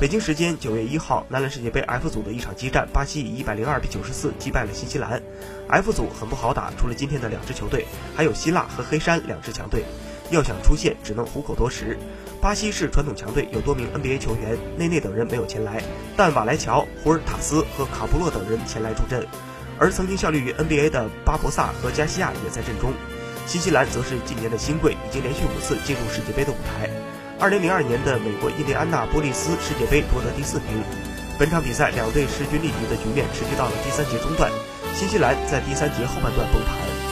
北京时间九月一号，男篮世界杯 F 组的一场激战，巴西以一百零二比九十四击败了新西兰。F 组很不好打，除了今天的两支球队，还有希腊和黑山两支强队。要想出线，只能虎口夺食。巴西是传统强队，有多名 NBA 球员，内内等人没有前来，但瓦莱乔、胡尔塔斯和卡布洛等人前来助阵。而曾经效力于 NBA 的巴博萨和加西亚也在阵中。新西兰则是今年的新贵，已经连续五次进入世界杯的舞台。二零零二年的美国印第安纳波利斯世界杯夺得第四名。本场比赛两队势均力敌的局面持续到了第三节中段，新西兰在第三节后半段崩盘。